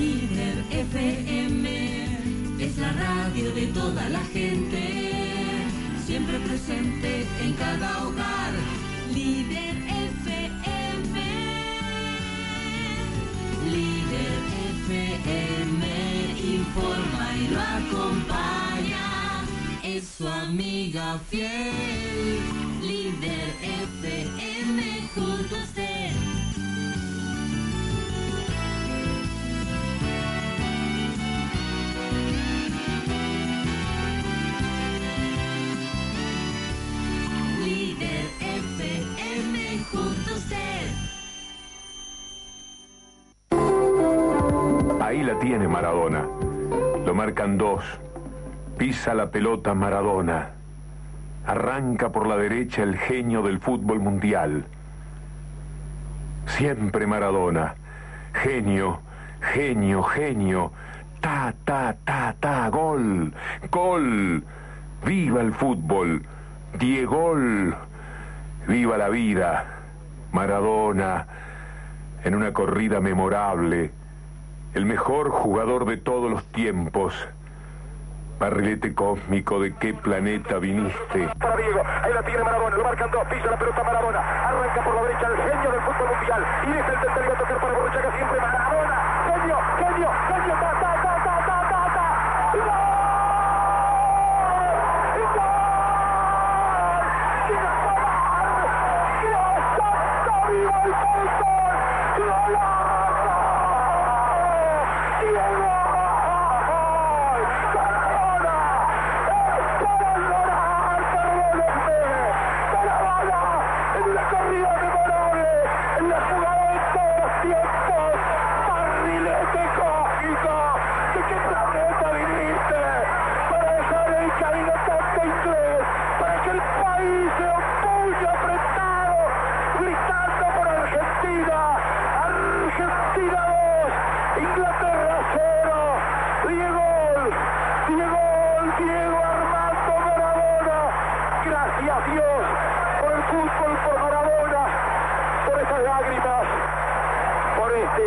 Líder FM es la radio de toda la gente, siempre presente en cada hogar. Líder FM, Líder FM informa y lo acompaña, es su amiga fiel. Líder FM junto Ahí la tiene Maradona. Lo marcan dos. Pisa la pelota Maradona. Arranca por la derecha el genio del fútbol mundial. Siempre Maradona. Genio, genio, genio. Ta, ta, ta, ta. Gol, gol. Viva el fútbol. Diegol. Viva la vida. Maradona. En una corrida memorable el mejor jugador de todos los tiempos. Barrilete cósmico, ¿de qué planeta viniste? Para Diego, ahí la tiene Maradona, lo marcan dos, pisa la pelota Maradona, arranca por la derecha el genio del fútbol mundial y deja el tercero a tocar para Borruchaga siempre Maradona,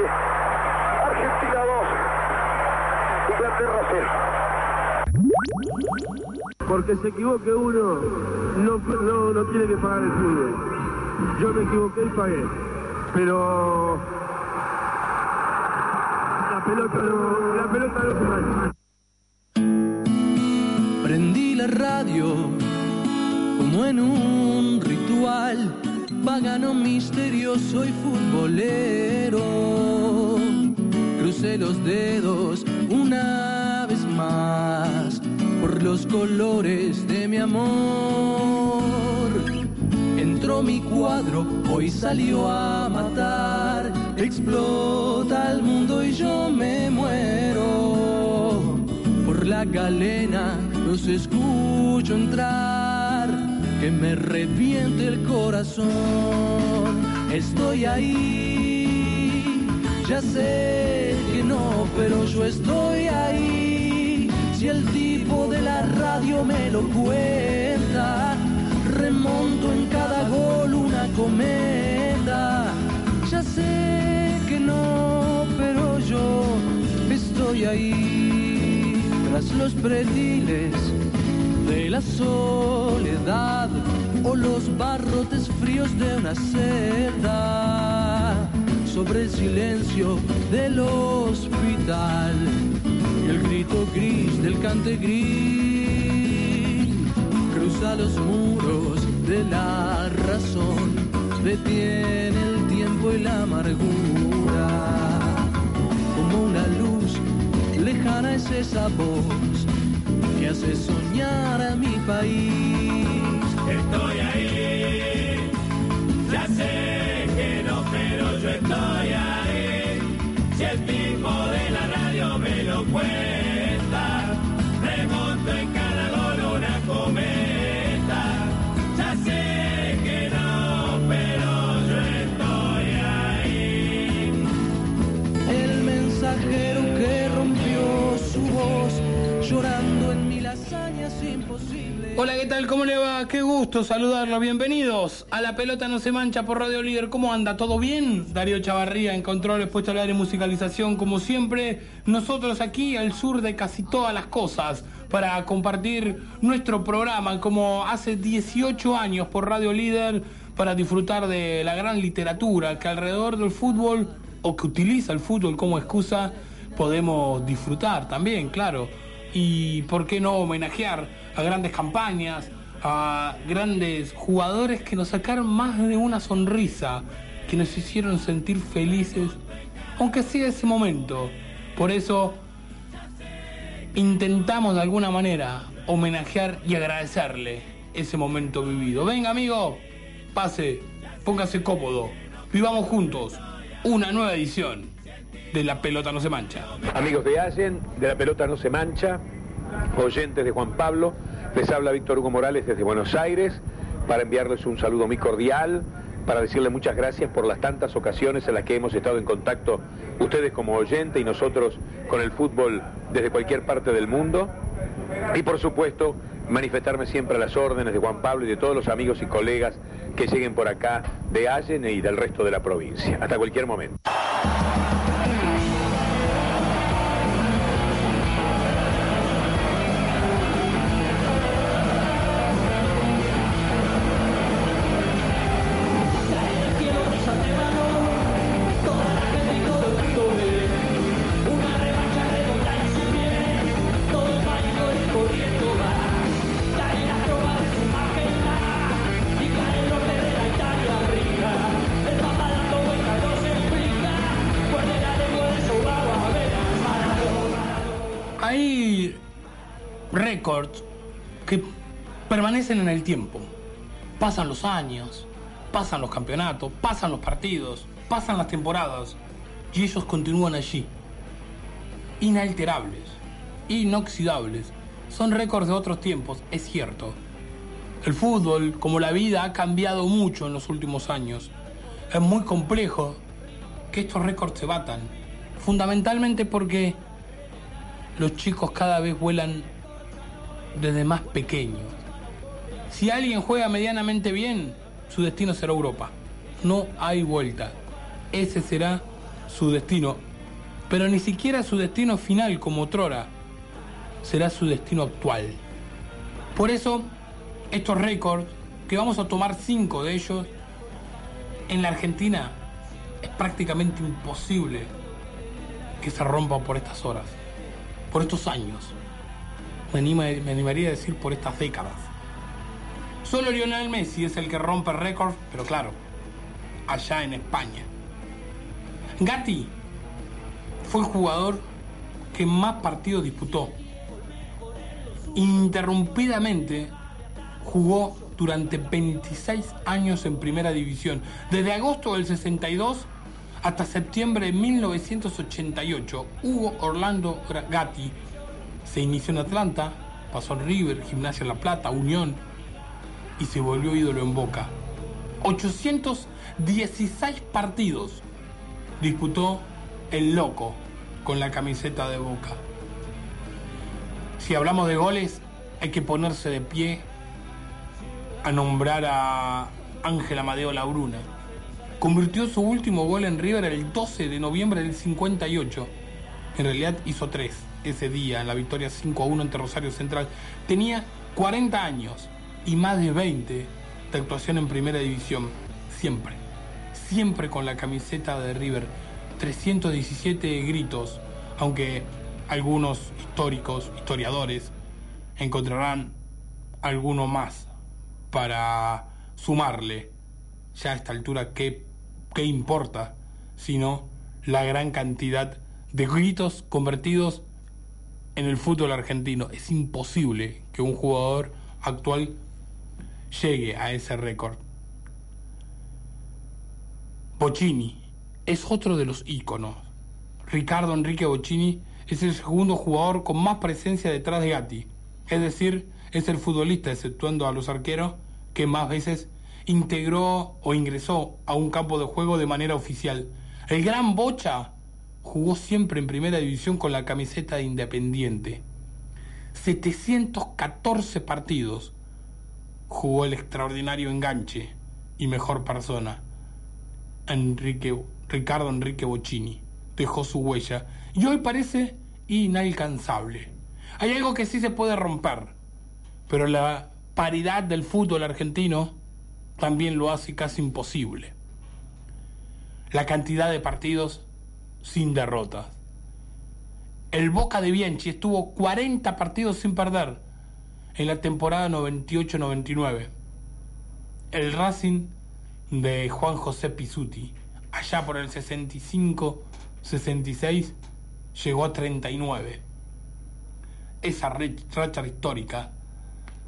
Argentina 2, Inglaterra 0. Porque se equivoque uno, no, no, no tiene que pagar el fútbol. Yo me equivoqué y pagué. Pero la pelota no, la pelota no se mancha. Prendí la radio como en un ritual pagano misterioso y futbolero. Los dedos una vez más por los colores de mi amor. Entró mi cuadro, hoy salió a matar. Explota el mundo y yo me muero. Por la galena los escucho entrar. Que me reviente el corazón. Estoy ahí. Ya sé que no, pero yo estoy ahí. Si el tipo de la radio me lo cuenta, remonto en cada gol una cometa. Ya sé que no, pero yo estoy ahí. Tras los prediles de la soledad o los barrotes fríos de una celda sobre el silencio del hospital. Y el grito gris del cante gris cruza los muros de la razón. Detiene el tiempo y la amargura. Como una luz lejana es esa voz que hace soñar a mi país. Estoy ahí, ya sé pero yo estoy ahí. Si el tipo de la radio me lo cuenta, remonto en cada gol una cometa. Ya sé que no, pero yo estoy ahí. el mensajero que rompió su voz llorando en mil hazañas imposibles. Hola, ¿qué tal? ¿Cómo le va? Qué gusto saludarlos. Bienvenidos a La Pelota No Se Mancha por Radio Líder. ¿Cómo anda? ¿Todo bien? Darío Chavarría en control, puesto al aire musicalización. Como siempre, nosotros aquí al sur de casi todas las cosas para compartir nuestro programa como hace 18 años por Radio Líder para disfrutar de la gran literatura que alrededor del fútbol o que utiliza el fútbol como excusa podemos disfrutar también, claro. Y por qué no homenajear a grandes campañas, a grandes jugadores que nos sacaron más de una sonrisa, que nos hicieron sentir felices, aunque sea ese momento. Por eso intentamos de alguna manera homenajear y agradecerle ese momento vivido. Venga amigo, pase, póngase cómodo, vivamos juntos una nueva edición de La Pelota No Se Mancha. Amigos de Allen, de la pelota no se mancha, oyentes de Juan Pablo, les habla Víctor Hugo Morales desde Buenos Aires para enviarles un saludo muy cordial, para decirle muchas gracias por las tantas ocasiones en las que hemos estado en contacto, ustedes como oyente y nosotros con el fútbol desde cualquier parte del mundo. Y por supuesto, manifestarme siempre a las órdenes de Juan Pablo y de todos los amigos y colegas que lleguen por acá de Allen y del resto de la provincia. Hasta cualquier momento. Récords que permanecen en el tiempo. Pasan los años, pasan los campeonatos, pasan los partidos, pasan las temporadas y ellos continúan allí. Inalterables, inoxidables. Son récords de otros tiempos, es cierto. El fútbol, como la vida, ha cambiado mucho en los últimos años. Es muy complejo que estos récords se batan. Fundamentalmente porque los chicos cada vez vuelan desde más pequeños. Si alguien juega medianamente bien, su destino será Europa. No hay vuelta. Ese será su destino. Pero ni siquiera su destino final como otrora será su destino actual. Por eso, estos récords, que vamos a tomar cinco de ellos, en la Argentina es prácticamente imposible que se rompan por estas horas por estos años. Me, anima- me animaría a decir por estas décadas. Solo Lionel Messi es el que rompe récords, pero claro, allá en España. Gatti fue el jugador que más partidos disputó. Ininterrumpidamente jugó durante 26 años en primera división, desde agosto del 62 hasta septiembre de 1988, Hugo Orlando Gatti se inició en Atlanta, pasó en River, Gimnasia La Plata, Unión y se volvió ídolo en Boca. 816 partidos disputó el loco con la camiseta de Boca. Si hablamos de goles, hay que ponerse de pie a nombrar a Ángel Amadeo Labruna. Convirtió su último gol en River el 12 de noviembre del 58. En realidad hizo tres ese día en la victoria 5 a 1 ante Rosario Central. Tenía 40 años y más de 20 de actuación en primera división. Siempre, siempre con la camiseta de River. 317 gritos, aunque algunos históricos, historiadores, encontrarán alguno más para sumarle ya a esta altura qué, qué importa, sino la gran cantidad de gritos convertidos en el fútbol argentino. Es imposible que un jugador actual llegue a ese récord. Bocini es otro de los íconos. Ricardo Enrique Bocini es el segundo jugador con más presencia detrás de Gatti. Es decir, es el futbolista, exceptuando a los arqueros, que más veces integró o ingresó a un campo de juego de manera oficial. El gran Bocha jugó siempre en primera división con la camiseta de Independiente. 714 partidos jugó el extraordinario enganche y mejor persona, Enrique, Ricardo Enrique Bocini. Dejó su huella y hoy parece inalcanzable. Hay algo que sí se puede romper, pero la paridad del fútbol argentino también lo hace casi imposible. La cantidad de partidos sin derrotas. El Boca de Bianchi estuvo 40 partidos sin perder en la temporada 98-99. El Racing de Juan José Pisuti, allá por el 65-66, llegó a 39. Esa racha histórica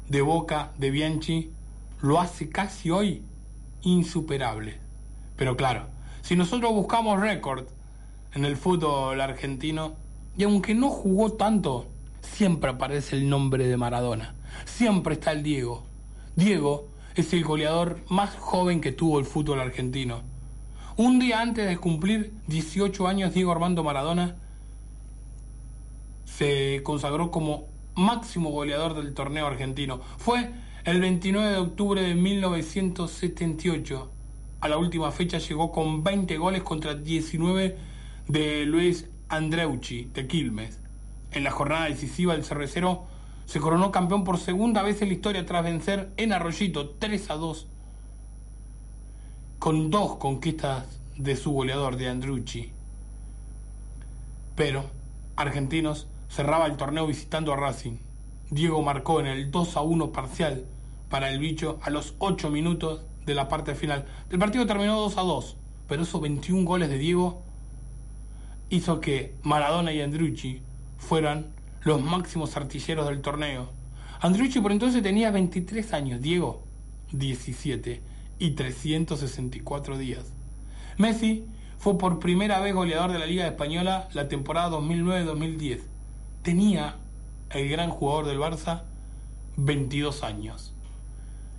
de Boca de Bianchi lo hace casi hoy insuperable. Pero claro, si nosotros buscamos récord en el fútbol argentino, y aunque no jugó tanto, siempre aparece el nombre de Maradona. Siempre está el Diego. Diego es el goleador más joven que tuvo el fútbol argentino. Un día antes de cumplir 18 años, Diego Armando Maradona se consagró como máximo goleador del torneo argentino. Fue el 29 de octubre de 1978. A la última fecha llegó con 20 goles contra 19 de Luis Andreucci de Quilmes. En la jornada decisiva el cervecero se coronó campeón por segunda vez en la historia tras vencer en Arroyito 3 a 2 con dos conquistas de su goleador de Andreucci. Pero Argentinos cerraba el torneo visitando a Racing. Diego marcó en el 2 a 1 parcial para el bicho a los 8 minutos de la parte final. El partido terminó 2 a 2, pero esos 21 goles de Diego hizo que Maradona y Andrucci fueran los máximos artilleros del torneo. Andrucci por entonces tenía 23 años, Diego 17 y 364 días. Messi fue por primera vez goleador de la Liga Española la temporada 2009-2010. Tenía el gran jugador del Barça 22 años.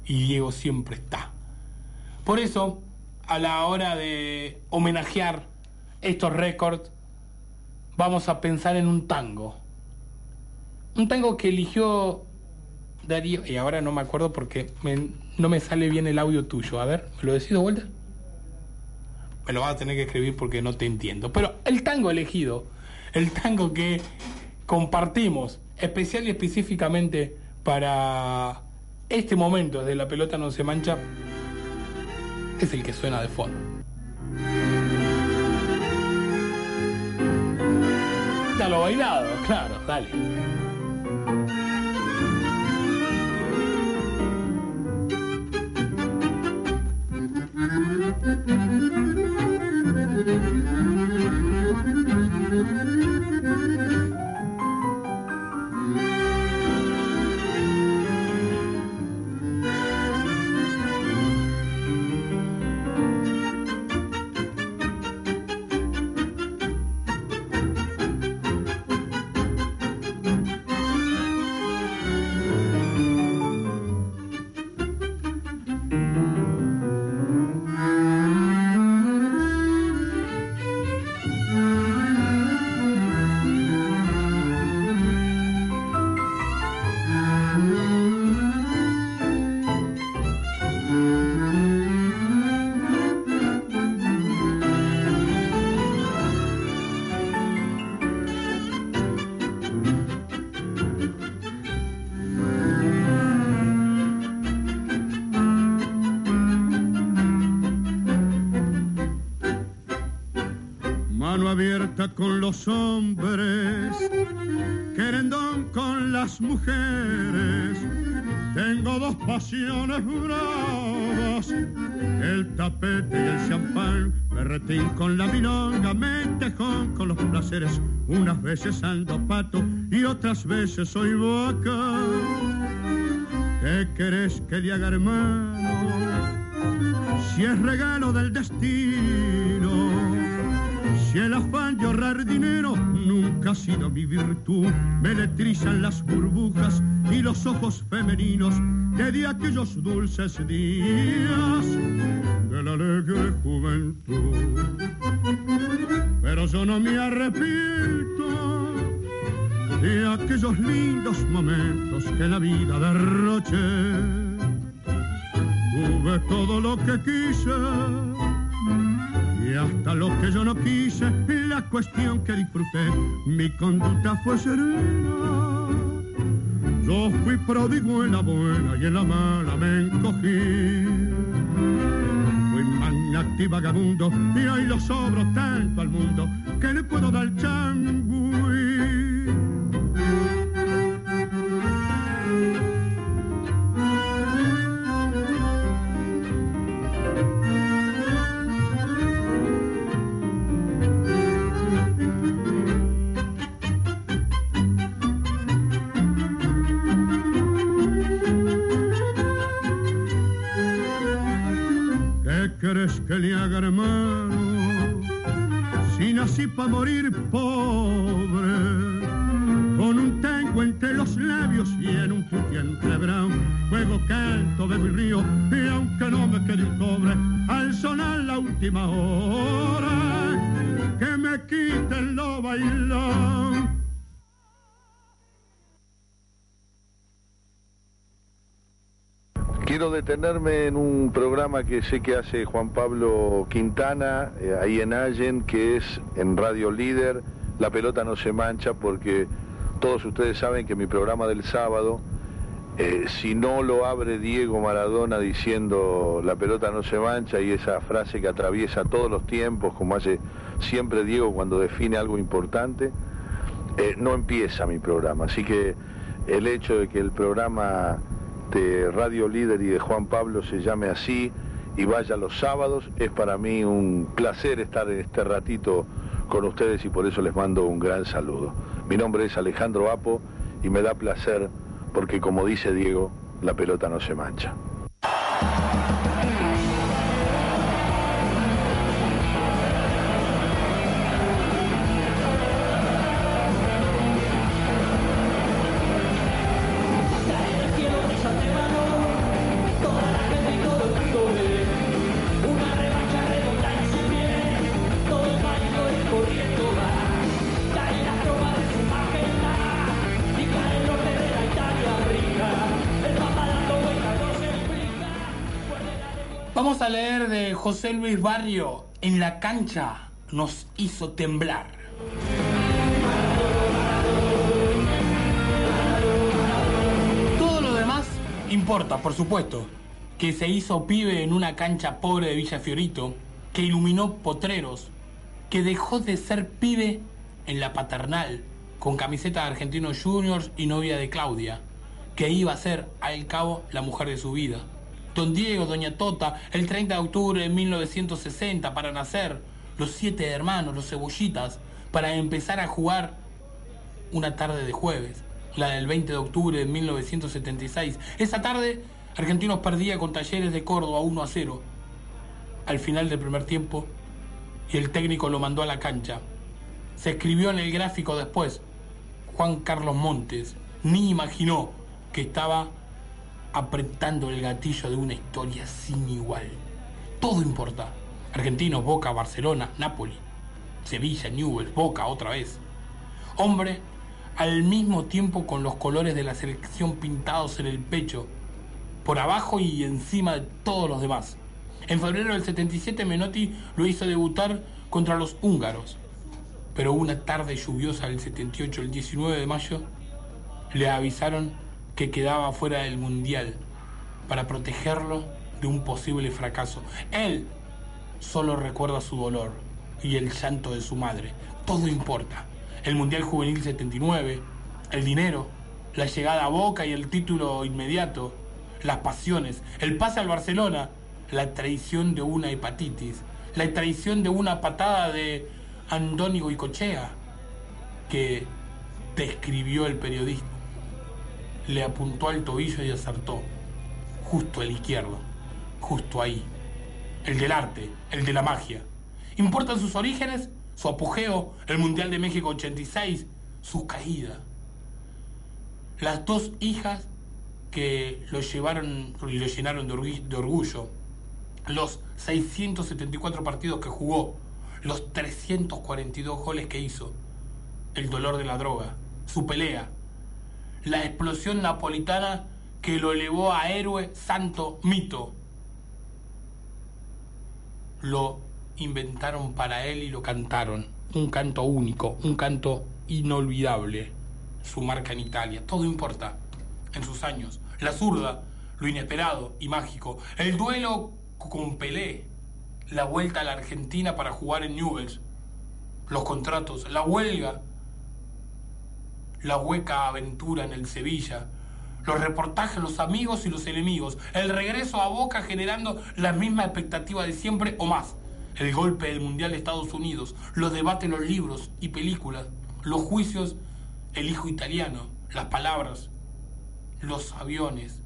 Y Diego siempre está. Por eso, a la hora de homenajear estos récords, vamos a pensar en un tango. Un tango que eligió Darío, y ahora no me acuerdo porque no me sale bien el audio tuyo. A ver, ¿me lo decís de vuelta? Me lo vas a tener que escribir porque no te entiendo. Pero el tango elegido, el tango que compartimos, especial y específicamente para este momento de la pelota no se mancha, es el que suena de fondo. Lo bailado, claro, dale. Los hombres, querendón con las mujeres. Tengo dos pasiones bravas, el tapete y el champán, berretín con la milonga, mentejón con los placeres. Unas veces ando pato y otras veces soy boca. ¿Qué querés que le haga hermano? Si es regalo del destino si el afán de ahorrar dinero nunca ha sido mi virtud, me letrizan las burbujas y los ojos femeninos de aquellos dulces días de la alegre juventud. Pero yo no me arrepiento de aquellos lindos momentos que la vida derroché. Tuve todo lo que quise y hasta lo que yo no quise, la cuestión que disfruté, mi conducta fue serena. Yo fui pródigo en la buena y en la mala me encogí. Fui magnati vagabundo y ahí lo sobro tanto al mundo que le puedo dar changui. ¿Qué crees que le haga hermano? Si nací para morir pobre, con un tango entre los labios y en un puti entrebrado, juego canto de mi río y aunque no me quede un cobre, al sonar la última hora, que me quiten lo bailón. Quiero detenerme en un programa que sé que hace Juan Pablo Quintana, eh, ahí en Allen, que es en Radio Líder, La pelota no se mancha, porque todos ustedes saben que mi programa del sábado, eh, si no lo abre Diego Maradona diciendo La pelota no se mancha y esa frase que atraviesa todos los tiempos, como hace siempre Diego cuando define algo importante, eh, no empieza mi programa. Así que el hecho de que el programa de Radio Líder y de Juan Pablo se llame así y vaya los sábados, es para mí un placer estar en este ratito con ustedes y por eso les mando un gran saludo. Mi nombre es Alejandro Apo y me da placer porque como dice Diego, la pelota no se mancha. Leer de José Luis Barrio. En la cancha nos hizo temblar. Todo lo demás importa, por supuesto. Que se hizo pibe en una cancha pobre de Villa Fiorito, que iluminó potreros, que dejó de ser pibe en la paternal, con camiseta de Argentinos Juniors y novia de Claudia, que iba a ser, al cabo, la mujer de su vida. Don Diego, Doña Tota, el 30 de octubre de 1960 para nacer, los siete hermanos, los cebollitas, para empezar a jugar una tarde de jueves, la del 20 de octubre de 1976. Esa tarde, Argentinos perdía con Talleres de Córdoba 1 a 0. Al final del primer tiempo, y el técnico lo mandó a la cancha. Se escribió en el gráfico después, Juan Carlos Montes ni imaginó que estaba apretando el gatillo de una historia sin igual. Todo importa. Argentinos, Boca, Barcelona, Napoli, Sevilla, Newell's, Boca otra vez. Hombre, al mismo tiempo con los colores de la selección pintados en el pecho, por abajo y encima de todos los demás. En febrero del 77 Menotti lo hizo debutar contra los húngaros, pero una tarde lluviosa del 78, el 19 de mayo, le avisaron que quedaba fuera del Mundial para protegerlo de un posible fracaso. Él solo recuerda su dolor y el llanto de su madre. Todo importa. El Mundial Juvenil 79, el dinero, la llegada a Boca y el título inmediato, las pasiones, el pase al Barcelona, la traición de una hepatitis, la traición de una patada de Andónigo Cochea que describió el periodista le apuntó al tobillo y acertó. Justo el izquierdo. Justo ahí. El del arte, el de la magia. ¿Importan sus orígenes? Su apogeo, el Mundial de México 86, su caída. Las dos hijas que lo llevaron y lo llenaron de orgullo. Los 674 partidos que jugó. Los 342 goles que hizo. El dolor de la droga. su pelea, la explosión napolitana que lo elevó a héroe, santo, mito. Lo inventaron para él y lo cantaron. Un canto único, un canto inolvidable. Su marca en Italia, todo importa. En sus años, la zurda, lo inesperado y mágico. El duelo con Pelé, la vuelta a la Argentina para jugar en Newell's, los contratos, la huelga, la hueca aventura en el Sevilla, los reportajes, los amigos y los enemigos, el regreso a Boca generando la misma expectativa de siempre o más, el golpe del Mundial de Estados Unidos, los debates, los libros y películas, los juicios, el hijo italiano, las palabras, los aviones,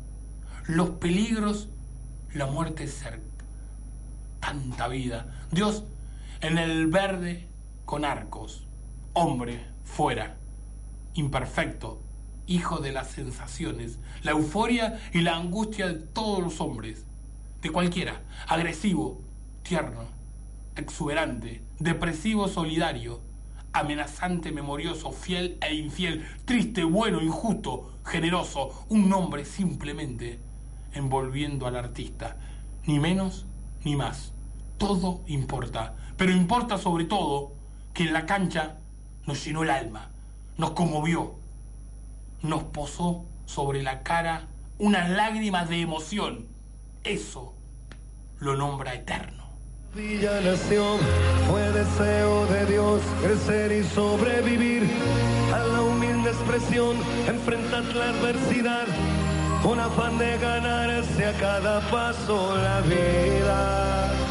los peligros, la muerte cerca, tanta vida. Dios en el verde con arcos, hombre fuera, imperfecto, hijo de las sensaciones, la euforia y la angustia de todos los hombres, de cualquiera, agresivo, tierno, exuberante, depresivo, solidario, amenazante, memorioso, fiel e infiel, triste, bueno, injusto, generoso, un nombre simplemente envolviendo al artista, ni menos ni más. Todo importa, pero importa sobre todo que en la cancha nos llenó el alma, nos conmovió, nos posó sobre la cara unas lágrimas de emoción. Eso lo nombra eterno. Villa nación fue deseo de Dios crecer y sobrevivir a la humilde expresión, enfrentar la adversidad con afán de ganarse a cada paso la vida.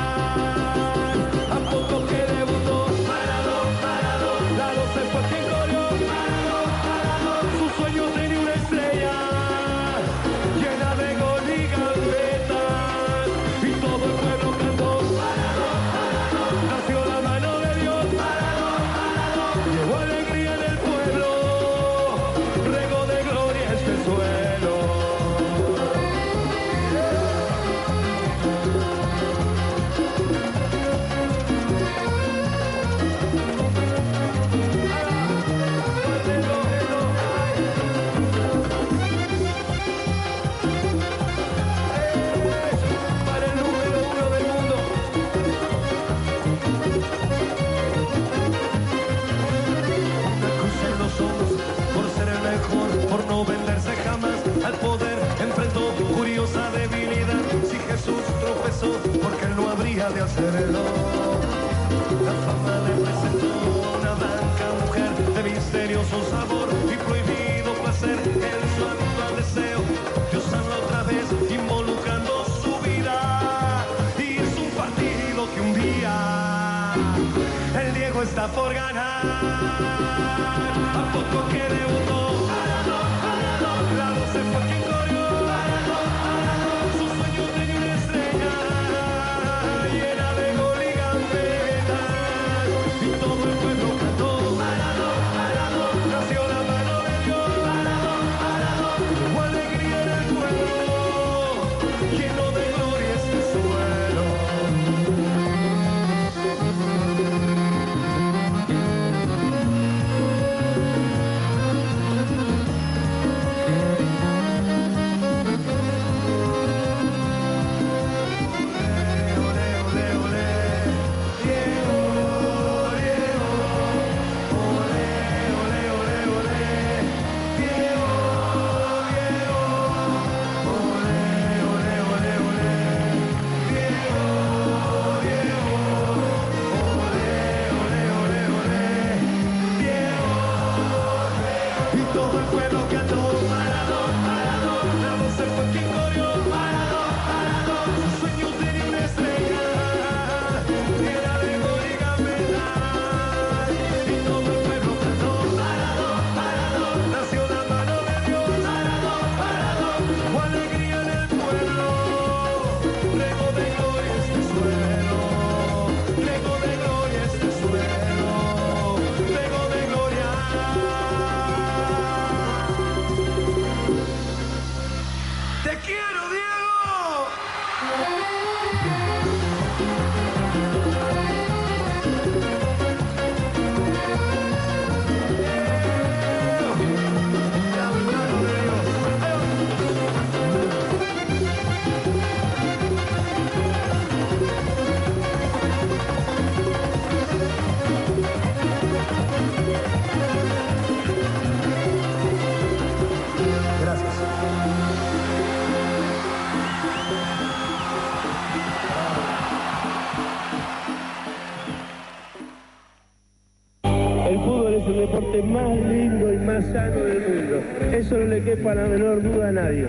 Quepa la menor duda a nadie.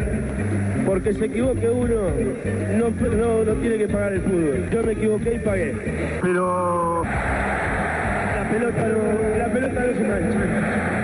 Porque se equivoque uno, no, no, no tiene que pagar el fútbol. Yo me equivoqué y pagué. Pero la pelota no, la pelota no se mancha.